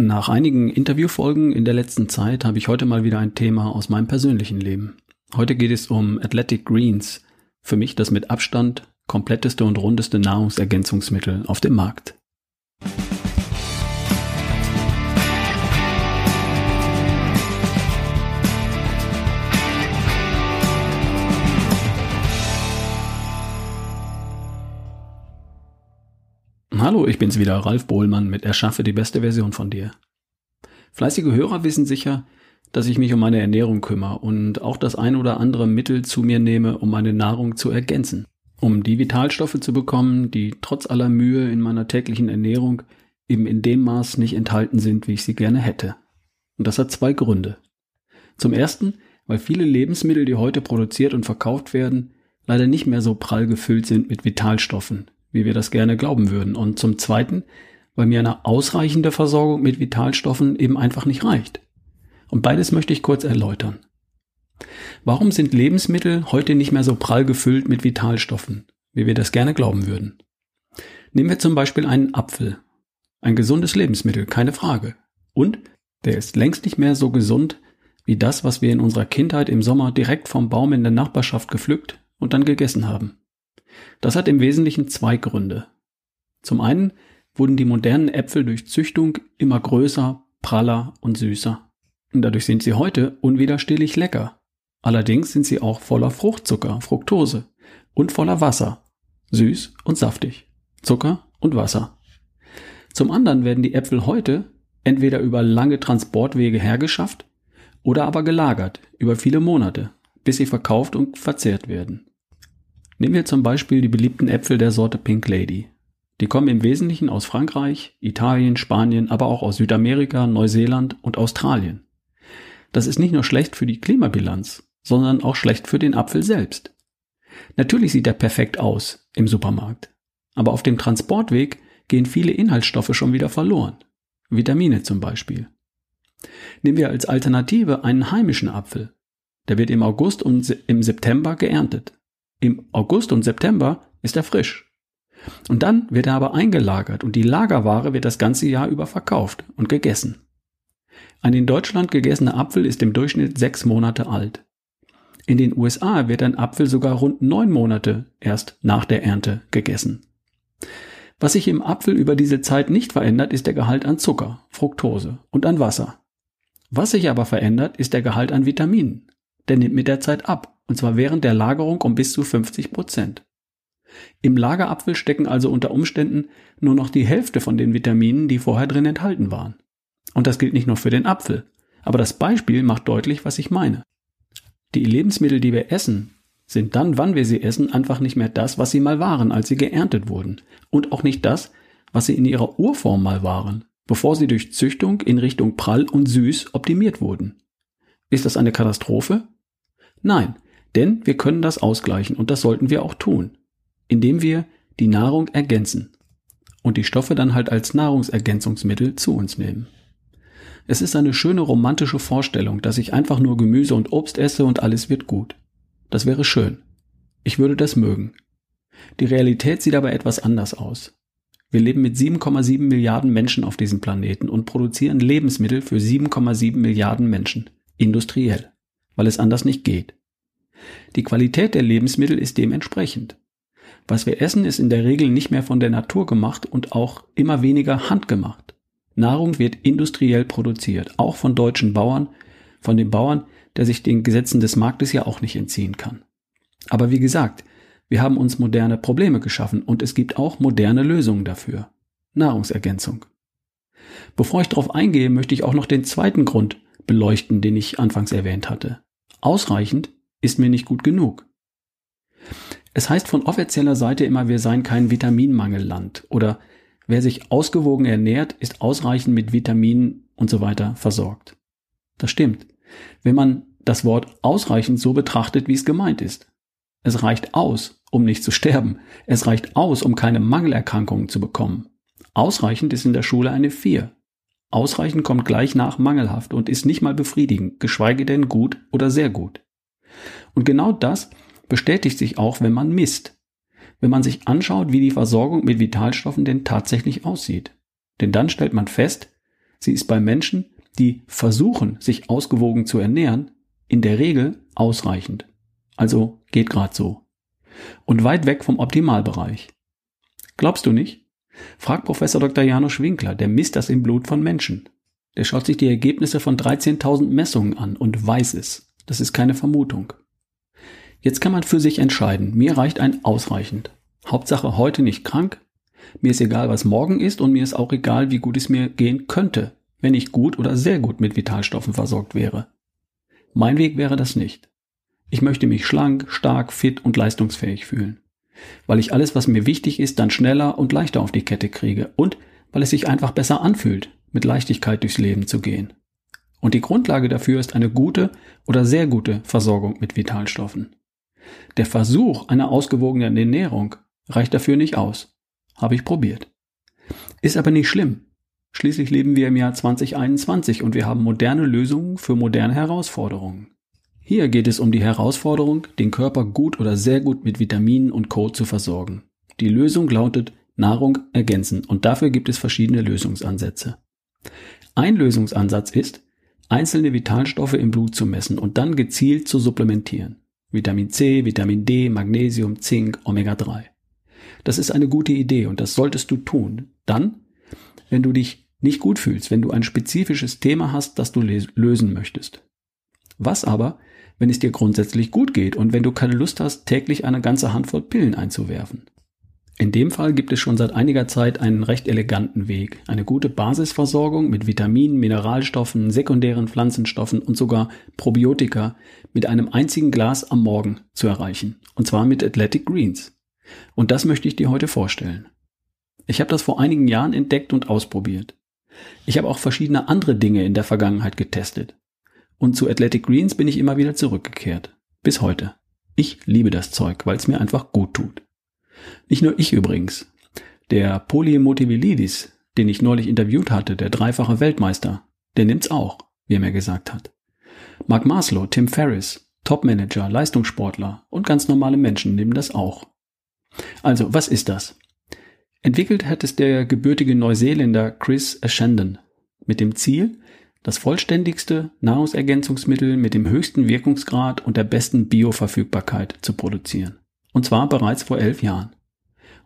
Nach einigen Interviewfolgen in der letzten Zeit habe ich heute mal wieder ein Thema aus meinem persönlichen Leben. Heute geht es um Athletic Greens. Für mich das mit Abstand kompletteste und rundeste Nahrungsergänzungsmittel auf dem Markt. Hallo, ich bin's wieder, Ralf Bohlmann mit Erschaffe die beste Version von dir. Fleißige Hörer wissen sicher, dass ich mich um meine Ernährung kümmere und auch das ein oder andere Mittel zu mir nehme, um meine Nahrung zu ergänzen. Um die Vitalstoffe zu bekommen, die trotz aller Mühe in meiner täglichen Ernährung eben in dem Maß nicht enthalten sind, wie ich sie gerne hätte. Und das hat zwei Gründe. Zum ersten, weil viele Lebensmittel, die heute produziert und verkauft werden, leider nicht mehr so prall gefüllt sind mit Vitalstoffen, wie wir das gerne glauben würden. Und zum Zweiten, weil mir eine ausreichende Versorgung mit Vitalstoffen eben einfach nicht reicht. Und beides möchte ich kurz erläutern. Warum sind Lebensmittel heute nicht mehr so prall gefüllt mit Vitalstoffen, wie wir das gerne glauben würden? Nehmen wir zum Beispiel einen Apfel. Ein gesundes Lebensmittel, keine Frage. Und der ist längst nicht mehr so gesund wie das, was wir in unserer Kindheit im Sommer direkt vom Baum in der Nachbarschaft gepflückt und dann gegessen haben. Das hat im Wesentlichen zwei Gründe. Zum einen wurden die modernen Äpfel durch Züchtung immer größer, praller und süßer. Und dadurch sind sie heute unwiderstehlich lecker. Allerdings sind sie auch voller Fruchtzucker, Fructose und voller Wasser. Süß und saftig. Zucker und Wasser. Zum anderen werden die Äpfel heute entweder über lange Transportwege hergeschafft oder aber gelagert über viele Monate, bis sie verkauft und verzehrt werden. Nehmen wir zum Beispiel die beliebten Äpfel der Sorte Pink Lady. Die kommen im Wesentlichen aus Frankreich, Italien, Spanien, aber auch aus Südamerika, Neuseeland und Australien. Das ist nicht nur schlecht für die Klimabilanz, sondern auch schlecht für den Apfel selbst. Natürlich sieht er perfekt aus im Supermarkt, aber auf dem Transportweg gehen viele Inhaltsstoffe schon wieder verloren. Vitamine zum Beispiel. Nehmen wir als Alternative einen heimischen Apfel. Der wird im August und im September geerntet. Im August und September ist er frisch. Und dann wird er aber eingelagert und die Lagerware wird das ganze Jahr über verkauft und gegessen. Ein in Deutschland gegessener Apfel ist im Durchschnitt sechs Monate alt. In den USA wird ein Apfel sogar rund neun Monate erst nach der Ernte gegessen. Was sich im Apfel über diese Zeit nicht verändert, ist der Gehalt an Zucker, Fructose und an Wasser. Was sich aber verändert, ist der Gehalt an Vitaminen. Der nimmt mit der Zeit ab und zwar während der Lagerung um bis zu 50 Prozent. Im Lagerapfel stecken also unter Umständen nur noch die Hälfte von den Vitaminen, die vorher drin enthalten waren. Und das gilt nicht nur für den Apfel, aber das Beispiel macht deutlich, was ich meine. Die Lebensmittel, die wir essen, sind dann, wann wir sie essen, einfach nicht mehr das, was sie mal waren, als sie geerntet wurden. Und auch nicht das, was sie in ihrer Urform mal waren, bevor sie durch Züchtung in Richtung prall und süß optimiert wurden. Ist das eine Katastrophe? Nein, denn wir können das ausgleichen und das sollten wir auch tun, indem wir die Nahrung ergänzen und die Stoffe dann halt als Nahrungsergänzungsmittel zu uns nehmen. Es ist eine schöne romantische Vorstellung, dass ich einfach nur Gemüse und Obst esse und alles wird gut. Das wäre schön. Ich würde das mögen. Die Realität sieht aber etwas anders aus. Wir leben mit 7,7 Milliarden Menschen auf diesem Planeten und produzieren Lebensmittel für 7,7 Milliarden Menschen. Industriell. Weil es anders nicht geht. Die Qualität der Lebensmittel ist dementsprechend. Was wir essen, ist in der Regel nicht mehr von der Natur gemacht und auch immer weniger handgemacht. Nahrung wird industriell produziert, auch von deutschen Bauern, von dem Bauern, der sich den Gesetzen des Marktes ja auch nicht entziehen kann. Aber wie gesagt, wir haben uns moderne Probleme geschaffen und es gibt auch moderne Lösungen dafür. Nahrungsergänzung. Bevor ich darauf eingehe, möchte ich auch noch den zweiten Grund beleuchten, den ich anfangs erwähnt hatte. Ausreichend ist mir nicht gut genug. Es heißt von offizieller Seite immer, wir seien kein Vitaminmangelland oder wer sich ausgewogen ernährt, ist ausreichend mit Vitaminen und so weiter versorgt. Das stimmt. Wenn man das Wort ausreichend so betrachtet, wie es gemeint ist. Es reicht aus, um nicht zu sterben. Es reicht aus, um keine Mangelerkrankungen zu bekommen. Ausreichend ist in der Schule eine 4. Ausreichend kommt gleich nach mangelhaft und ist nicht mal befriedigend, geschweige denn gut oder sehr gut. Und genau das bestätigt sich auch, wenn man misst. Wenn man sich anschaut, wie die Versorgung mit Vitalstoffen denn tatsächlich aussieht. Denn dann stellt man fest, Sie ist bei Menschen, die versuchen, sich ausgewogen zu ernähren, in der Regel ausreichend. Also geht grad so. Und weit weg vom Optimalbereich. Glaubst du nicht? Frag Professor Dr. Janusz Winkler, der misst das im Blut von Menschen. Der schaut sich die Ergebnisse von 13.000 Messungen an und weiß es. Das ist keine Vermutung. Jetzt kann man für sich entscheiden. Mir reicht ein ausreichend. Hauptsache heute nicht krank. Mir ist egal, was morgen ist und mir ist auch egal, wie gut es mir gehen könnte, wenn ich gut oder sehr gut mit Vitalstoffen versorgt wäre. Mein Weg wäre das nicht. Ich möchte mich schlank, stark, fit und leistungsfähig fühlen. Weil ich alles, was mir wichtig ist, dann schneller und leichter auf die Kette kriege und weil es sich einfach besser anfühlt, mit Leichtigkeit durchs Leben zu gehen. Und die Grundlage dafür ist eine gute oder sehr gute Versorgung mit Vitalstoffen. Der Versuch einer ausgewogenen Ernährung reicht dafür nicht aus. Habe ich probiert. Ist aber nicht schlimm. Schließlich leben wir im Jahr 2021 und wir haben moderne Lösungen für moderne Herausforderungen. Hier geht es um die Herausforderung, den Körper gut oder sehr gut mit Vitaminen und Co. zu versorgen. Die Lösung lautet Nahrung ergänzen und dafür gibt es verschiedene Lösungsansätze. Ein Lösungsansatz ist, einzelne Vitalstoffe im Blut zu messen und dann gezielt zu supplementieren. Vitamin C, Vitamin D, Magnesium, Zink, Omega-3. Das ist eine gute Idee und das solltest du tun. Dann, wenn du dich nicht gut fühlst, wenn du ein spezifisches Thema hast, das du lösen möchtest. Was aber, wenn es dir grundsätzlich gut geht und wenn du keine Lust hast, täglich eine ganze Handvoll Pillen einzuwerfen? In dem Fall gibt es schon seit einiger Zeit einen recht eleganten Weg, eine gute Basisversorgung mit Vitaminen, Mineralstoffen, sekundären Pflanzenstoffen und sogar Probiotika mit einem einzigen Glas am Morgen zu erreichen, und zwar mit Athletic Greens. Und das möchte ich dir heute vorstellen. Ich habe das vor einigen Jahren entdeckt und ausprobiert. Ich habe auch verschiedene andere Dinge in der Vergangenheit getestet. Und zu Athletic Greens bin ich immer wieder zurückgekehrt. Bis heute. Ich liebe das Zeug, weil es mir einfach gut tut. Nicht nur ich übrigens. Der Polymotivilidis, den ich neulich interviewt hatte, der dreifache Weltmeister, der nimmt's auch, wie er mir gesagt hat. Mark Maslow, Tim Ferriss, Topmanager, Leistungssportler und ganz normale Menschen nehmen das auch. Also, was ist das? Entwickelt hat es der gebürtige Neuseeländer Chris Ashendon mit dem Ziel, das vollständigste Nahrungsergänzungsmittel mit dem höchsten Wirkungsgrad und der besten Bioverfügbarkeit zu produzieren. Und zwar bereits vor elf Jahren.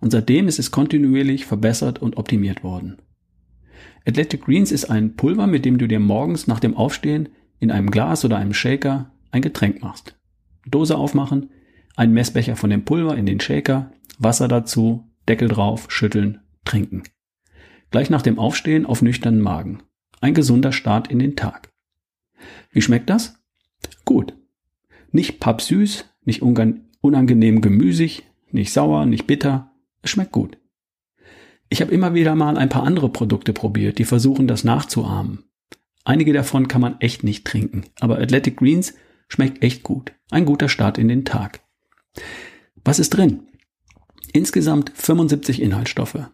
Und seitdem ist es kontinuierlich verbessert und optimiert worden. Athletic Greens ist ein Pulver, mit dem du dir morgens nach dem Aufstehen in einem Glas oder einem Shaker ein Getränk machst. Dose aufmachen, ein Messbecher von dem Pulver in den Shaker, Wasser dazu, Deckel drauf, schütteln, trinken. Gleich nach dem Aufstehen auf nüchternen Magen. Ein gesunder Start in den Tag. Wie schmeckt das? Gut. Nicht pappsüß, nicht unangenehm gemüsig, nicht sauer, nicht bitter. Es schmeckt gut. Ich habe immer wieder mal ein paar andere Produkte probiert, die versuchen, das nachzuahmen. Einige davon kann man echt nicht trinken, aber Athletic Greens schmeckt echt gut. Ein guter Start in den Tag. Was ist drin? Insgesamt 75 Inhaltsstoffe.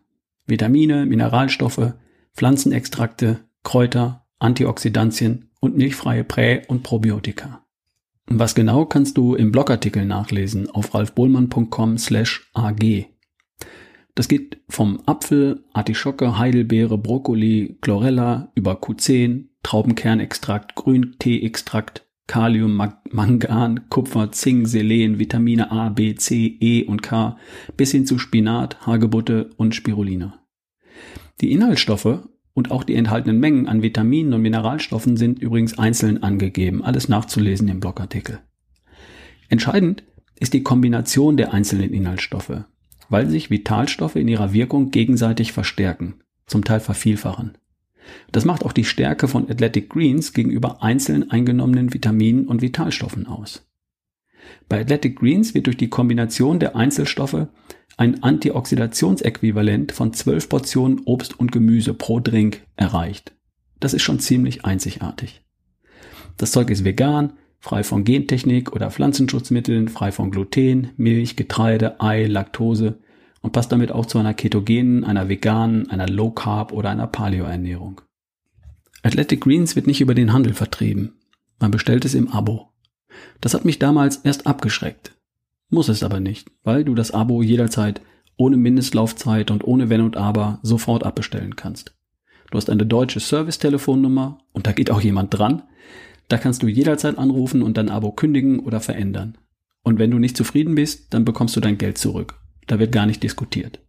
Vitamine, Mineralstoffe, Pflanzenextrakte, Kräuter, Antioxidantien und milchfreie Prä- und Probiotika. Was genau kannst du im Blogartikel nachlesen auf ralfbohlmann.com slash ag. Das geht vom Apfel, Artischocke, Heidelbeere, Brokkoli, Chlorella über Q10, Traubenkernextrakt, Grünteeextrakt, Kalium, Mangan, Kupfer, Zink, Selen, Vitamine A, B, C, E und K bis hin zu Spinat, Hagebutte und Spirulina. Die Inhaltsstoffe und auch die enthaltenen Mengen an Vitaminen und Mineralstoffen sind übrigens einzeln angegeben, alles nachzulesen im Blogartikel. Entscheidend ist die Kombination der einzelnen Inhaltsstoffe, weil sich Vitalstoffe in ihrer Wirkung gegenseitig verstärken, zum Teil vervielfachen. Das macht auch die Stärke von Athletic Greens gegenüber einzeln eingenommenen Vitaminen und Vitalstoffen aus. Bei Athletic Greens wird durch die Kombination der Einzelstoffe ein Antioxidationsäquivalent von 12 Portionen Obst und Gemüse pro Drink erreicht. Das ist schon ziemlich einzigartig. Das Zeug ist vegan, frei von Gentechnik oder Pflanzenschutzmitteln, frei von Gluten, Milch, Getreide, Ei, Laktose und passt damit auch zu einer ketogenen, einer veganen, einer Low Carb oder einer Paleo-Ernährung. Athletic Greens wird nicht über den Handel vertrieben. Man bestellt es im Abo. Das hat mich damals erst abgeschreckt. Muss es aber nicht, weil du das Abo jederzeit ohne Mindestlaufzeit und ohne Wenn und Aber sofort abbestellen kannst. du hast eine deutsche Service-Telefonnummer und da geht auch jemand dran. Da kannst du jederzeit anrufen und dein Abo kündigen oder verändern. Und wenn du nicht zufrieden bist, dann bekommst du dein Geld zurück. Da wird gar nicht diskutiert.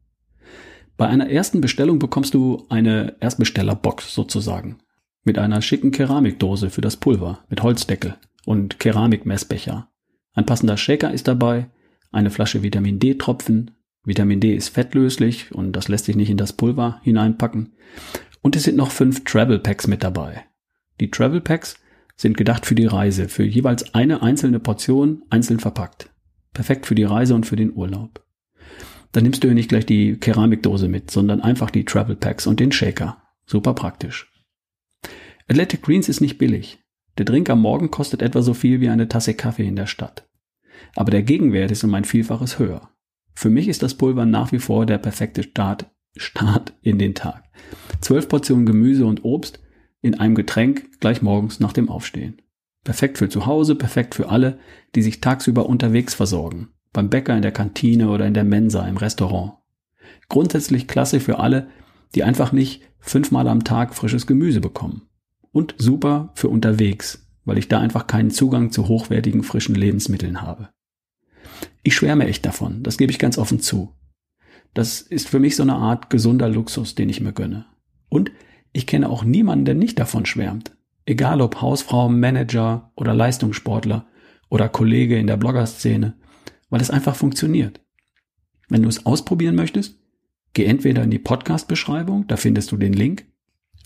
Bei einer ersten Bestellung bekommst du eine Erstbestellerbox sozusagen. Mit einer schicken Keramikdose für das Pulver, mit Holzdeckel und Keramikmessbecher. Ein passender Shaker ist dabei, eine Flasche Vitamin D-Tropfen. Vitamin D ist fettlöslich und das lässt sich nicht in das Pulver hineinpacken. Und es sind noch fünf Travel Packs mit dabei. Die Travel Packs sind gedacht für die Reise, für jeweils eine einzelne Portion einzeln verpackt. Perfekt für die Reise und für den Urlaub. Dann nimmst du ja nicht gleich die Keramikdose mit, sondern einfach die Travel Packs und den Shaker. Super praktisch. Athletic Greens ist nicht billig. Der Drink am Morgen kostet etwa so viel wie eine Tasse Kaffee in der Stadt. Aber der Gegenwert ist um ein Vielfaches höher. Für mich ist das Pulver nach wie vor der perfekte Start, Start in den Tag. Zwölf Portionen Gemüse und Obst in einem Getränk gleich morgens nach dem Aufstehen. Perfekt für zu Hause, perfekt für alle, die sich tagsüber unterwegs versorgen. Beim Bäcker, in der Kantine oder in der Mensa, im Restaurant. Grundsätzlich klasse für alle, die einfach nicht fünfmal am Tag frisches Gemüse bekommen. Und super für unterwegs, weil ich da einfach keinen Zugang zu hochwertigen frischen Lebensmitteln habe. Ich schwärme echt davon, das gebe ich ganz offen zu. Das ist für mich so eine Art gesunder Luxus, den ich mir gönne. Und ich kenne auch niemanden, der nicht davon schwärmt. Egal ob Hausfrau, Manager oder Leistungssportler oder Kollege in der Bloggerszene, weil es einfach funktioniert. Wenn du es ausprobieren möchtest, geh entweder in die Podcast-Beschreibung, da findest du den Link,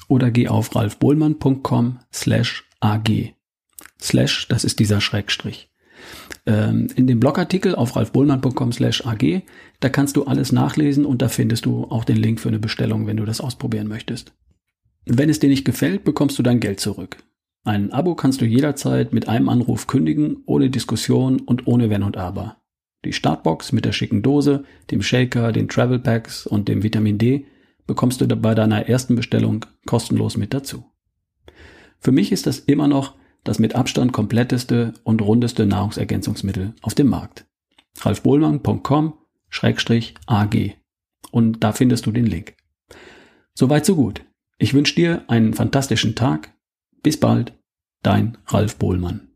oder geh auf ralfbohlmann.com slash ag. Slash, das ist dieser Schrägstrich. Ähm, in dem Blogartikel auf ralfbohlmann.com slash ag, da kannst du alles nachlesen und da findest du auch den Link für eine Bestellung, wenn du das ausprobieren möchtest. Wenn es dir nicht gefällt, bekommst du dein Geld zurück. Ein Abo kannst du jederzeit mit einem Anruf kündigen, ohne Diskussion und ohne Wenn und Aber. Die Startbox mit der schicken Dose, dem Shaker, den Travel Packs und dem Vitamin D bekommst du bei deiner ersten Bestellung kostenlos mit dazu. Für mich ist das immer noch das mit Abstand kompletteste und rundeste Nahrungsergänzungsmittel auf dem Markt. ralfbohlmann.com-ag und da findest du den Link. Soweit so gut. Ich wünsche dir einen fantastischen Tag. Bis bald, dein Ralf Bohlmann.